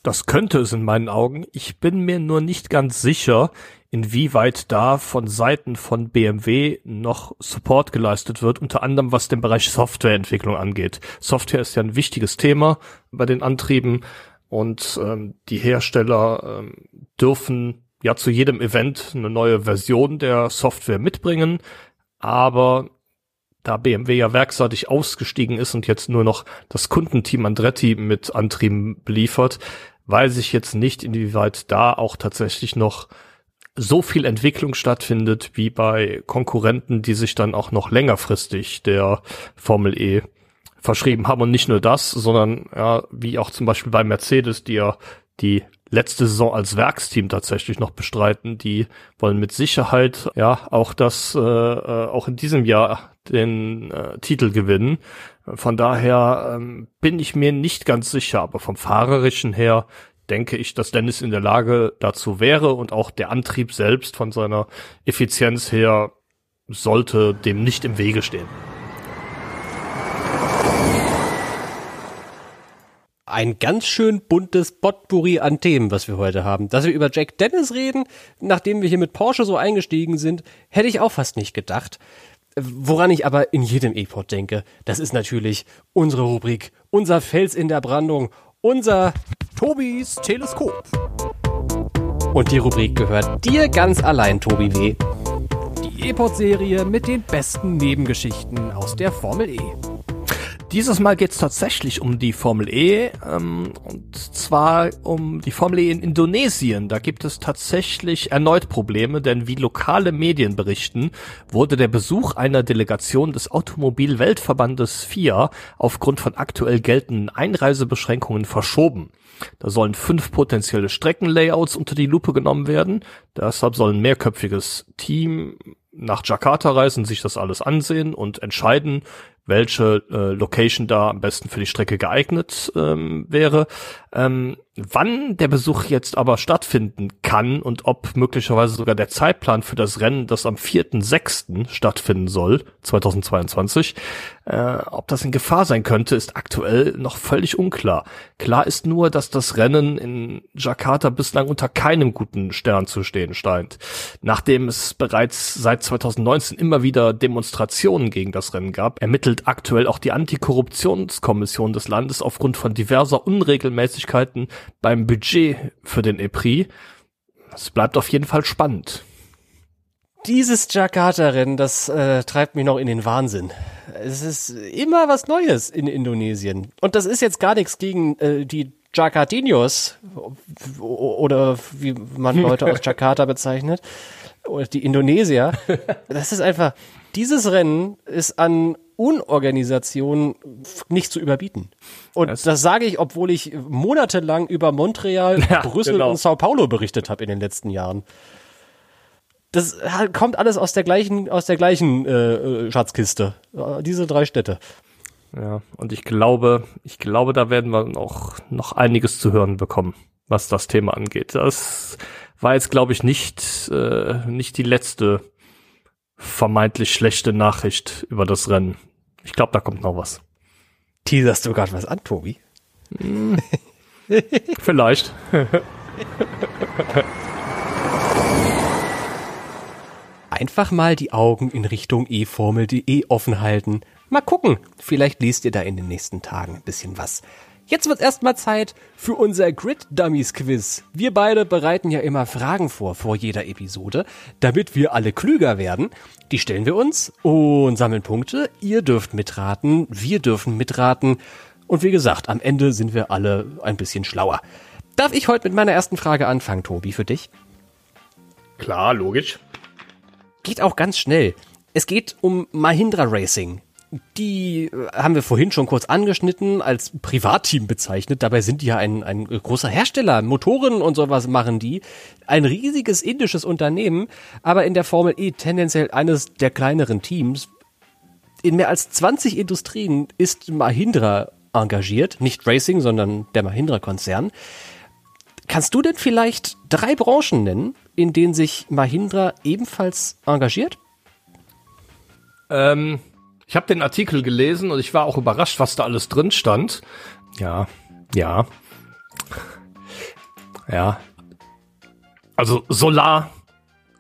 Speaker 2: Das könnte es in meinen Augen. Ich bin mir nur nicht ganz sicher, inwieweit da von Seiten von BMW noch Support geleistet wird, unter anderem was den Bereich Softwareentwicklung angeht. Software ist ja ein wichtiges Thema bei den Antrieben und ähm, die Hersteller ähm, dürfen ja zu jedem Event eine neue Version der Software mitbringen, aber da BMW ja werkseitig ausgestiegen ist und jetzt nur noch das Kundenteam Andretti mit Antrieben beliefert, weiß ich jetzt nicht, inwieweit da auch tatsächlich noch so viel Entwicklung stattfindet wie bei Konkurrenten, die sich dann auch noch längerfristig der Formel E verschrieben haben. Und nicht nur das, sondern ja, wie auch zum Beispiel bei Mercedes, die ja die letzte Saison als Werksteam tatsächlich noch bestreiten. Die wollen mit Sicherheit ja auch das äh, äh, auch in diesem Jahr den äh, Titel gewinnen. Von daher ähm, bin ich mir nicht ganz sicher, aber vom fahrerischen her denke ich, dass Dennis in der Lage dazu wäre und auch der Antrieb selbst von seiner Effizienz her sollte dem nicht im Wege stehen.
Speaker 1: Ein ganz schön buntes Potpourri an Themen, was wir heute haben. Dass wir über Jack Dennis reden, nachdem wir hier mit Porsche so eingestiegen sind, hätte ich auch fast nicht gedacht. Woran ich aber in jedem E-Pod denke, das ist natürlich unsere Rubrik, unser Fels in der Brandung, unser Tobis Teleskop. Und die Rubrik gehört dir ganz allein, Tobi W.
Speaker 4: Die E-Pod-Serie mit den besten Nebengeschichten aus der Formel E.
Speaker 2: Dieses Mal geht es tatsächlich um die Formel E ähm, und zwar um die Formel E in Indonesien. Da gibt es tatsächlich erneut Probleme, denn wie lokale Medien berichten, wurde der Besuch einer Delegation des Automobil-Weltverbandes FIA aufgrund von aktuell geltenden Einreisebeschränkungen verschoben. Da sollen fünf potenzielle Streckenlayouts unter die Lupe genommen werden. Deshalb soll ein mehrköpfiges Team nach Jakarta reisen, sich das alles ansehen und entscheiden, welche äh, Location da am besten für die Strecke geeignet ähm, wäre. Ähm, wann der Besuch jetzt aber stattfinden kann und ob möglicherweise sogar der Zeitplan für das Rennen, das am 4.6. stattfinden soll, 2022, äh, ob das in Gefahr sein könnte, ist aktuell noch völlig unklar. Klar ist nur, dass das Rennen in Jakarta bislang unter keinem guten Stern zu stehen scheint. Nachdem es bereits seit 2019 immer wieder Demonstrationen gegen das Rennen gab, ermittelt aktuell auch die Antikorruptionskommission des Landes aufgrund von diverser Unregelmäßigkeiten beim Budget für den EPRI. Es bleibt auf jeden Fall spannend.
Speaker 1: Dieses Jakarta-Rennen, das äh, treibt mich noch in den Wahnsinn. Es ist immer was Neues in Indonesien. Und das ist jetzt gar nichts gegen äh, die Jakartinos oder wie man Leute aus Jakarta bezeichnet, oder die Indonesier. Das ist einfach, dieses Rennen ist an Unorganisation nicht zu überbieten. Und das, das sage ich, obwohl ich monatelang über Montreal, ja, Brüssel genau. und Sao Paulo berichtet habe in den letzten Jahren. Das kommt alles aus der gleichen, aus der gleichen äh, äh Schatzkiste. Diese drei Städte.
Speaker 2: Ja, und ich glaube, ich glaube, da werden wir auch noch einiges zu hören bekommen, was das Thema angeht. Das war jetzt, glaube ich, nicht, äh, nicht die letzte vermeintlich schlechte Nachricht über das Rennen. Ich glaube, da kommt noch was.
Speaker 1: Teaserst du gerade was an, Tobi?
Speaker 2: Hm. Vielleicht.
Speaker 1: Einfach mal die Augen in Richtung eFormel.de offen halten. Mal gucken, vielleicht liest ihr da in den nächsten Tagen ein bisschen was. Jetzt wird erstmal Zeit für unser Grid Dummies Quiz. Wir beide bereiten ja immer Fragen vor vor jeder Episode, damit wir alle klüger werden. Die stellen wir uns und sammeln Punkte. Ihr dürft mitraten, wir dürfen mitraten. Und wie gesagt, am Ende sind wir alle ein bisschen schlauer. Darf ich heute mit meiner ersten Frage anfangen, Tobi, für dich?
Speaker 2: Klar, logisch.
Speaker 1: Geht auch ganz schnell. Es geht um Mahindra Racing die äh, haben wir vorhin schon kurz angeschnitten, als Privatteam bezeichnet. Dabei sind die ja ein, ein großer Hersteller. Motoren und sowas machen die. Ein riesiges indisches Unternehmen, aber in der Formel E tendenziell eines der kleineren Teams. In mehr als 20 Industrien ist Mahindra engagiert. Nicht Racing, sondern der Mahindra-Konzern. Kannst du denn vielleicht drei Branchen nennen, in denen sich Mahindra ebenfalls engagiert?
Speaker 2: Ähm, ich habe den Artikel gelesen und ich war auch überrascht, was da alles drin stand. Ja, ja. Ja. Also Solar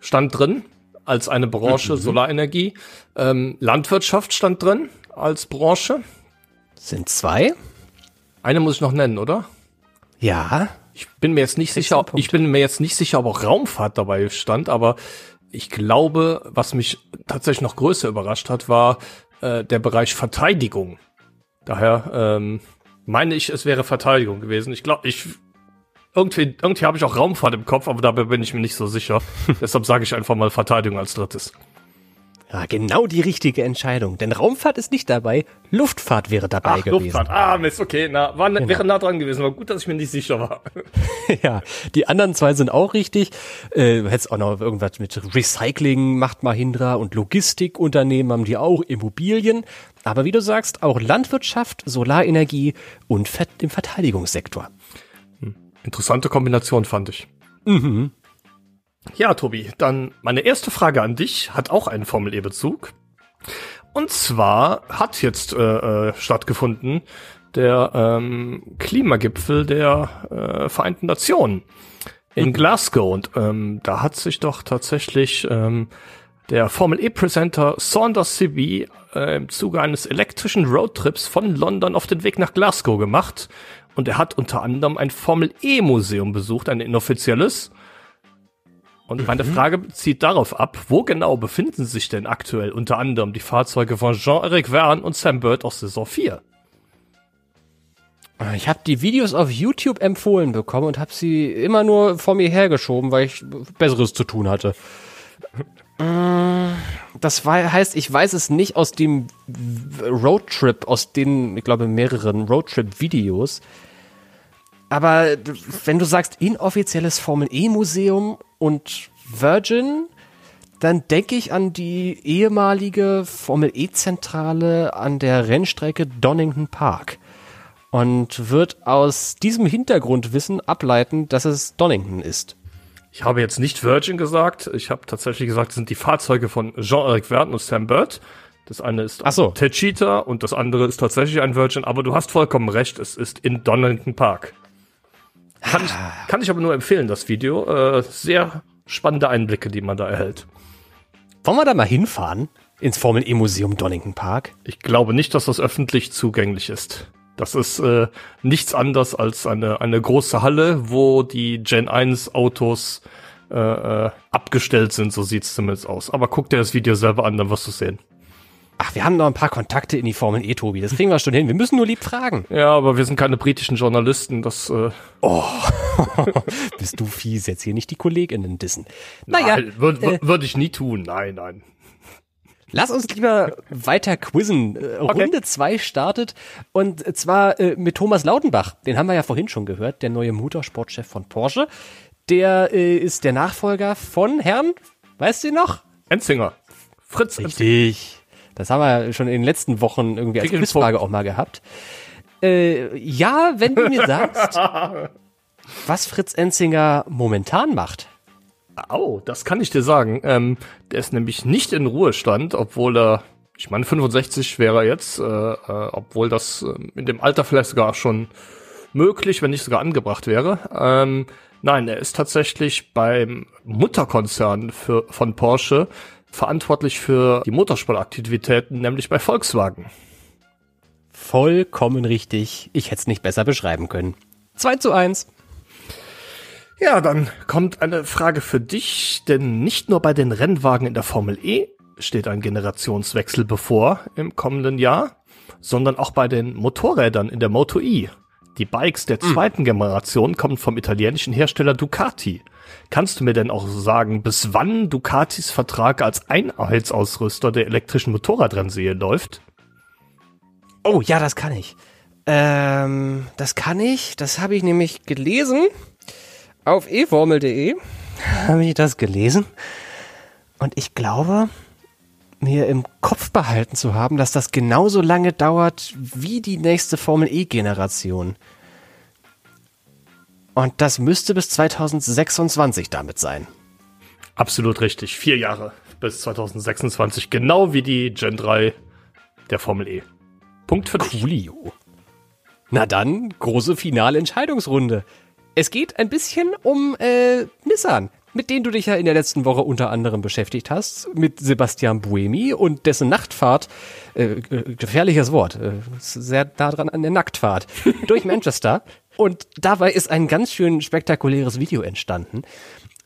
Speaker 2: stand drin als eine Branche, mhm. Solarenergie. Ähm, Landwirtschaft stand drin als Branche.
Speaker 1: Sind zwei.
Speaker 2: Eine muss ich noch nennen, oder?
Speaker 1: Ja.
Speaker 2: Ich bin mir jetzt nicht sicher, ich bin mir jetzt nicht sicher, ob auch Raumfahrt dabei stand, aber ich glaube, was mich tatsächlich noch größer überrascht hat, war äh, der Bereich Verteidigung. Daher ähm, meine ich, es wäre Verteidigung gewesen. Ich glaube, ich irgendwie, irgendwie habe ich auch Raumfahrt im Kopf, aber dabei bin ich mir nicht so sicher. Deshalb sage ich einfach mal Verteidigung als drittes.
Speaker 1: Ja, genau die richtige Entscheidung. Denn Raumfahrt ist nicht dabei, Luftfahrt wäre dabei Ach, gewesen. Luftfahrt,
Speaker 2: ah, Mist, okay, na, war, genau. wäre nah dran gewesen, aber gut, dass ich mir nicht sicher war.
Speaker 1: ja, die anderen zwei sind auch richtig. Äh, hättest auch noch irgendwas mit Recycling macht Mahindra und Logistikunternehmen haben die auch, Immobilien. Aber wie du sagst, auch Landwirtschaft, Solarenergie und im Verteidigungssektor.
Speaker 2: Hm. Interessante Kombination, fand ich. Mhm. Ja, Tobi, dann meine erste Frage an dich hat auch einen Formel-E-Bezug. Und zwar hat jetzt äh, äh, stattgefunden der ähm, Klimagipfel der äh, Vereinten Nationen in mhm. Glasgow. Und ähm, da hat sich doch tatsächlich ähm, der Formel E-Presenter Saunders CB äh, im Zuge eines elektrischen Roadtrips von London auf den Weg nach Glasgow gemacht. Und er hat unter anderem ein Formel E-Museum besucht, ein inoffizielles. Und meine
Speaker 1: Mhm.
Speaker 2: Frage zieht darauf ab, wo genau befinden sich denn aktuell unter anderem die Fahrzeuge von Jean-Eric Verne und Sam Bird aus Saison 4?
Speaker 1: Ich habe die Videos auf YouTube empfohlen bekommen und habe sie immer nur vor mir hergeschoben, weil ich Besseres zu tun hatte. Mm, Das war, heißt, ich weiß es nicht aus dem Roadtrip, aus den, ich glaube, mehreren Roadtrip-Videos. Aber wenn du sagst inoffizielles Formel E-Museum und Virgin, dann denke ich an die ehemalige Formel E-Zentrale an der Rennstrecke Donington Park und wird aus diesem Hintergrundwissen ableiten, dass es Donington ist.
Speaker 2: Ich habe jetzt nicht Virgin gesagt, ich habe tatsächlich gesagt, es sind die Fahrzeuge von Jean-Eric Verne und Sam Bird. Das eine ist
Speaker 1: Ach so.
Speaker 2: Techita und das andere ist tatsächlich ein Virgin, aber du hast vollkommen recht, es ist in Donington Park. Kann ich, kann ich aber nur empfehlen, das Video. Äh, sehr spannende Einblicke, die man da erhält.
Speaker 1: Wollen wir da mal hinfahren? Ins Formel E-Museum Donington Park?
Speaker 2: Ich glaube nicht, dass das öffentlich zugänglich ist. Das ist äh, nichts anderes als eine, eine große Halle, wo die Gen 1 Autos äh, äh, abgestellt sind, so sieht's zumindest aus. Aber guck dir das Video selber an, dann wirst du sehen.
Speaker 1: Ach, wir haben noch ein paar Kontakte in die Formel E, Tobi. Das kriegen wir schon hin. Wir müssen nur lieb fragen.
Speaker 2: Ja, aber wir sind keine britischen Journalisten, das äh,
Speaker 1: Bist du fies, jetzt hier nicht die KollegInnen dissen. Naja,
Speaker 2: würde
Speaker 1: äh,
Speaker 2: würd ich nie tun. Nein, nein.
Speaker 1: Lass uns lieber weiter quizzen. Äh, Runde zwei startet und zwar äh, mit Thomas Lautenbach. Den haben wir ja vorhin schon gehört, der neue Motorsportchef von Porsche. Der äh, ist der Nachfolger von Herrn, weißt du ihn noch?
Speaker 2: Enzinger. Fritz Enzinger.
Speaker 1: Das haben wir schon in den letzten Wochen irgendwie als Quizfrage auch mal gehabt. Äh, ja, wenn du mir sagst, was Fritz Enzinger momentan macht.
Speaker 2: Au, das kann ich dir sagen. Ähm, der ist nämlich nicht in Ruhestand, obwohl er, ich meine 65 wäre er jetzt, äh, äh, obwohl das äh, in dem Alter vielleicht sogar schon möglich, wenn nicht sogar angebracht wäre. Ähm, nein, er ist tatsächlich beim Mutterkonzern für, von Porsche verantwortlich für die Motorsportaktivitäten, nämlich bei Volkswagen.
Speaker 1: Vollkommen richtig. Ich hätte es nicht besser beschreiben können. 2 zu 1.
Speaker 2: Ja, dann kommt eine Frage für dich, denn nicht nur bei den Rennwagen in der Formel E steht ein Generationswechsel bevor im kommenden Jahr, sondern auch bei den Motorrädern in der Moto E. Die Bikes der zweiten Generation kommen vom italienischen Hersteller Ducati. Kannst du mir denn auch sagen, bis wann Ducatis Vertrag als Einheitsausrüster der elektrischen Motorradrennserie läuft?
Speaker 1: Oh, ja, das kann ich. Ähm, das kann ich. Das habe ich nämlich gelesen. Auf eformel.de habe ich das gelesen. Und ich glaube, mir im Kopf behalten zu haben, dass das genauso lange dauert wie die nächste Formel E-Generation. Und das müsste bis 2026 damit sein.
Speaker 2: Absolut richtig. Vier Jahre bis 2026, genau wie die Gen 3 der Formel E. Punkt für dich.
Speaker 1: Coolio. Na dann, große Finalentscheidungsrunde. Es geht ein bisschen um äh, Nissan, mit denen du dich ja in der letzten Woche unter anderem beschäftigt hast, mit Sebastian Buemi und dessen Nachtfahrt, äh, äh, gefährliches Wort, äh, sehr nah dran an der Nacktfahrt, durch Manchester. Und dabei ist ein ganz schön spektakuläres Video entstanden.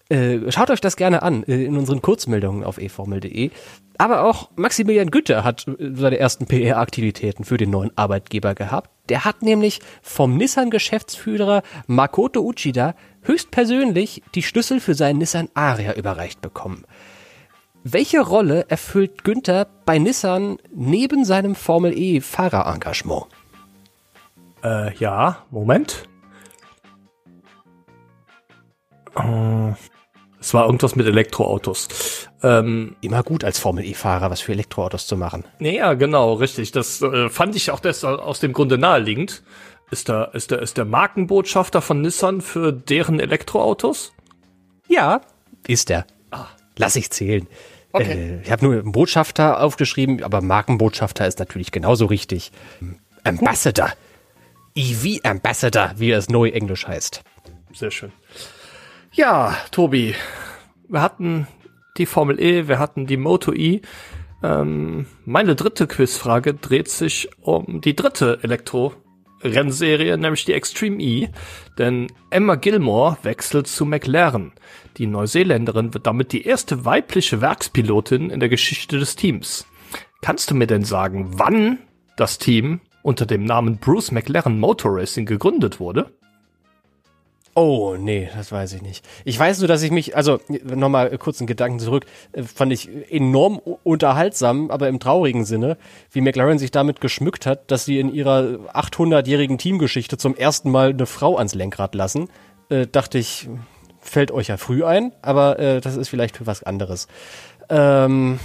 Speaker 1: Äh, schaut euch das gerne an äh, in unseren Kurzmeldungen auf eformel.de. Aber auch Maximilian Gütter hat äh, seine ersten PR-Aktivitäten für den neuen Arbeitgeber gehabt. Der hat nämlich vom Nissan-Geschäftsführer Makoto Uchida höchstpersönlich die Schlüssel für seinen Nissan Aria überreicht bekommen. Welche Rolle erfüllt Günther bei Nissan neben seinem Formel E Fahrerengagement?
Speaker 2: Äh, ja, Moment. Äh, es war irgendwas mit Elektroautos. Ähm,
Speaker 1: Immer gut als Formel E Fahrer was für Elektroautos zu machen.
Speaker 2: ja, genau, richtig. Das äh, fand ich auch des, aus dem Grunde naheliegend. Ist der, ist der, ist der Markenbotschafter von Nissan für deren Elektroautos?
Speaker 1: Ja, ist er. Lass ich zählen.
Speaker 2: Okay.
Speaker 1: Äh, ich habe nur Botschafter aufgeschrieben, aber Markenbotschafter ist natürlich genauso richtig. Ambassador. EV Ambassador, wie es neu Englisch heißt.
Speaker 2: Sehr schön. Ja, Tobi, wir hatten die Formel E, wir hatten die Moto E. Ähm, meine dritte Quizfrage dreht sich um die dritte Elektro-Rennserie, nämlich die Extreme E. Denn Emma Gilmore wechselt zu McLaren. Die Neuseeländerin wird damit die erste weibliche Werkspilotin in der Geschichte des Teams. Kannst du mir denn sagen, wann das Team unter dem Namen Bruce McLaren Motor Racing gegründet wurde?
Speaker 1: Oh, nee, das weiß ich nicht. Ich weiß nur, dass ich mich, also nochmal kurz einen Gedanken zurück, äh, fand ich enorm unterhaltsam, aber im traurigen Sinne, wie McLaren sich damit geschmückt hat, dass sie in ihrer 800-jährigen Teamgeschichte zum ersten Mal eine Frau ans Lenkrad lassen. Äh, dachte ich, fällt euch ja früh ein, aber äh, das ist vielleicht für was anderes. Ähm,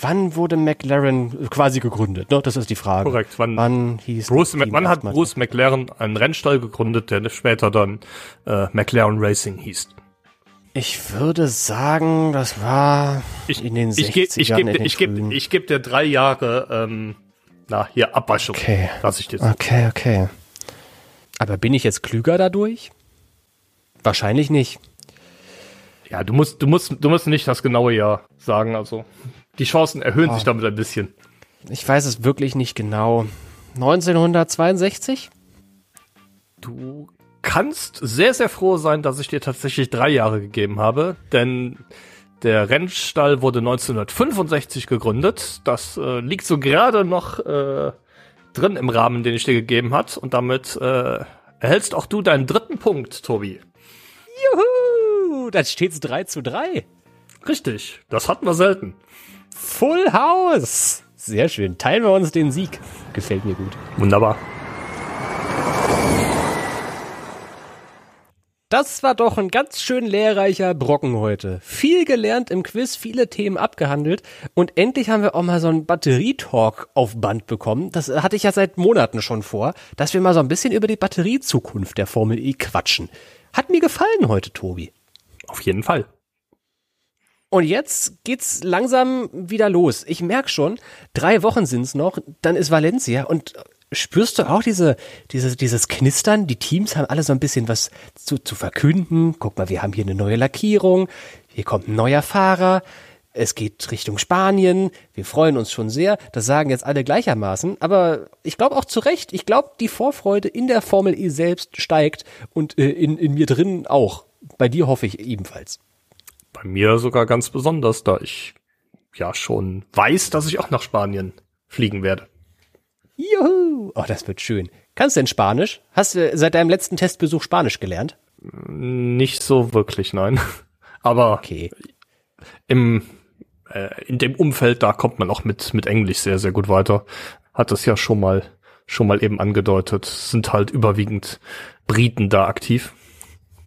Speaker 1: wann wurde McLaren quasi gegründet? Ne? Das ist die Frage.
Speaker 2: Korrekt. Wann,
Speaker 1: wann hieß
Speaker 2: Bruce,
Speaker 1: Team
Speaker 2: wann hat? Bruce McLaren einen Rennstall gegründet, der später dann äh, McLaren Racing hieß?
Speaker 1: Ich würde sagen, das war
Speaker 2: Ich,
Speaker 1: in den 60ern.
Speaker 2: ich, ich,
Speaker 1: in
Speaker 2: geb,
Speaker 1: den
Speaker 2: ich, geb, ich geb dir drei Jahre, ähm, na, hier, Abwaschung.
Speaker 1: Okay.
Speaker 2: Lass ich dir.
Speaker 1: Okay, okay. Aber bin ich jetzt klüger dadurch? Wahrscheinlich nicht.
Speaker 2: Ja, du musst, du musst, du musst nicht das genaue Jahr sagen, also. Die Chancen erhöhen sich damit ein bisschen.
Speaker 1: Ich weiß es wirklich nicht genau. 1962?
Speaker 2: Du kannst sehr, sehr froh sein, dass ich dir tatsächlich drei Jahre gegeben habe, denn der Rennstall wurde 1965 gegründet. Das äh, liegt so gerade noch äh, drin im Rahmen, den ich dir gegeben hat. Und damit äh, erhältst auch du deinen dritten Punkt, Tobi.
Speaker 1: Juhu! Dann steht's 3 zu 3.
Speaker 2: Richtig, das hatten wir selten.
Speaker 1: Full House! Sehr schön. Teilen wir uns den Sieg. Gefällt mir gut.
Speaker 2: Wunderbar.
Speaker 1: Das war doch ein ganz schön lehrreicher Brocken heute. Viel gelernt im Quiz, viele Themen abgehandelt und endlich haben wir auch mal so einen Batterietalk auf Band bekommen. Das hatte ich ja seit Monaten schon vor, dass wir mal so ein bisschen über die Batteriezukunft der Formel E quatschen. Hat mir gefallen heute, Tobi.
Speaker 2: Auf jeden Fall.
Speaker 1: Und jetzt geht's langsam wieder los. Ich merk schon, drei Wochen sind's noch, dann ist Valencia und spürst du auch diese, diese, dieses Knistern? Die Teams haben alle so ein bisschen was zu, zu verkünden. Guck mal, wir haben hier eine neue Lackierung, hier kommt ein neuer Fahrer, es geht Richtung Spanien, wir freuen uns schon sehr. Das sagen jetzt alle gleichermaßen, aber ich glaube auch zu Recht. Ich glaube, die Vorfreude in der Formel E selbst steigt und äh, in, in mir drin auch. Bei dir hoffe ich ebenfalls.
Speaker 2: Bei mir sogar ganz besonders, da ich ja schon weiß, dass ich auch nach Spanien fliegen werde.
Speaker 1: Juhu! Oh, das wird schön. Kannst du denn Spanisch? Hast du seit deinem letzten Testbesuch Spanisch gelernt?
Speaker 2: Nicht so wirklich, nein. Aber
Speaker 1: Okay.
Speaker 2: im äh, in dem Umfeld da kommt man auch mit mit Englisch sehr sehr gut weiter. Hat das ja schon mal schon mal eben angedeutet. Sind halt überwiegend Briten da aktiv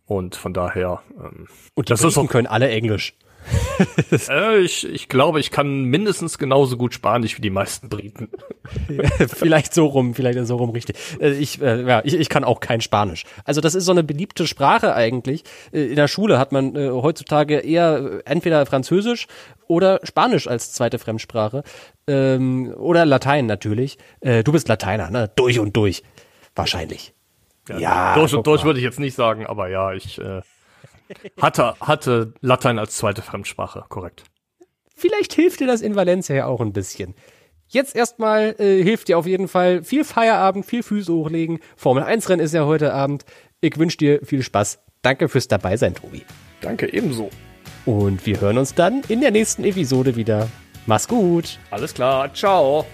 Speaker 2: und von daher ähm,
Speaker 1: Und
Speaker 2: Das ist auch-
Speaker 1: können alle Englisch.
Speaker 2: äh, ich ich glaube ich kann mindestens genauso gut Spanisch wie die meisten Briten.
Speaker 1: vielleicht so rum, vielleicht so rum richtig. Äh, Ich, äh, ja, ich, ich kann auch kein Spanisch. Also das ist so eine beliebte Sprache eigentlich. Äh, In der Schule hat man äh, heutzutage eher äh, entweder Französisch oder Spanisch als zweite Fremdsprache. Ähm, oder Latein natürlich. Äh, du bist Lateiner, ne? Durch und durch. Wahrscheinlich. Ja,
Speaker 2: durch
Speaker 1: guck
Speaker 2: und durch
Speaker 1: mal.
Speaker 2: würde ich jetzt nicht sagen, aber ja, ich äh, hatte hatte Latein als zweite Fremdsprache, korrekt.
Speaker 1: Vielleicht hilft dir das in Valencia ja auch ein bisschen. Jetzt erstmal äh, hilft dir auf jeden Fall viel Feierabend, viel Füße hochlegen. Formel 1 Rennen ist ja heute Abend. Ich wünsche dir viel Spaß. Danke fürs dabei sein, Tobi.
Speaker 2: Danke ebenso.
Speaker 1: Und wir hören uns dann in der nächsten Episode wieder. Mach's gut.
Speaker 2: Alles klar, ciao.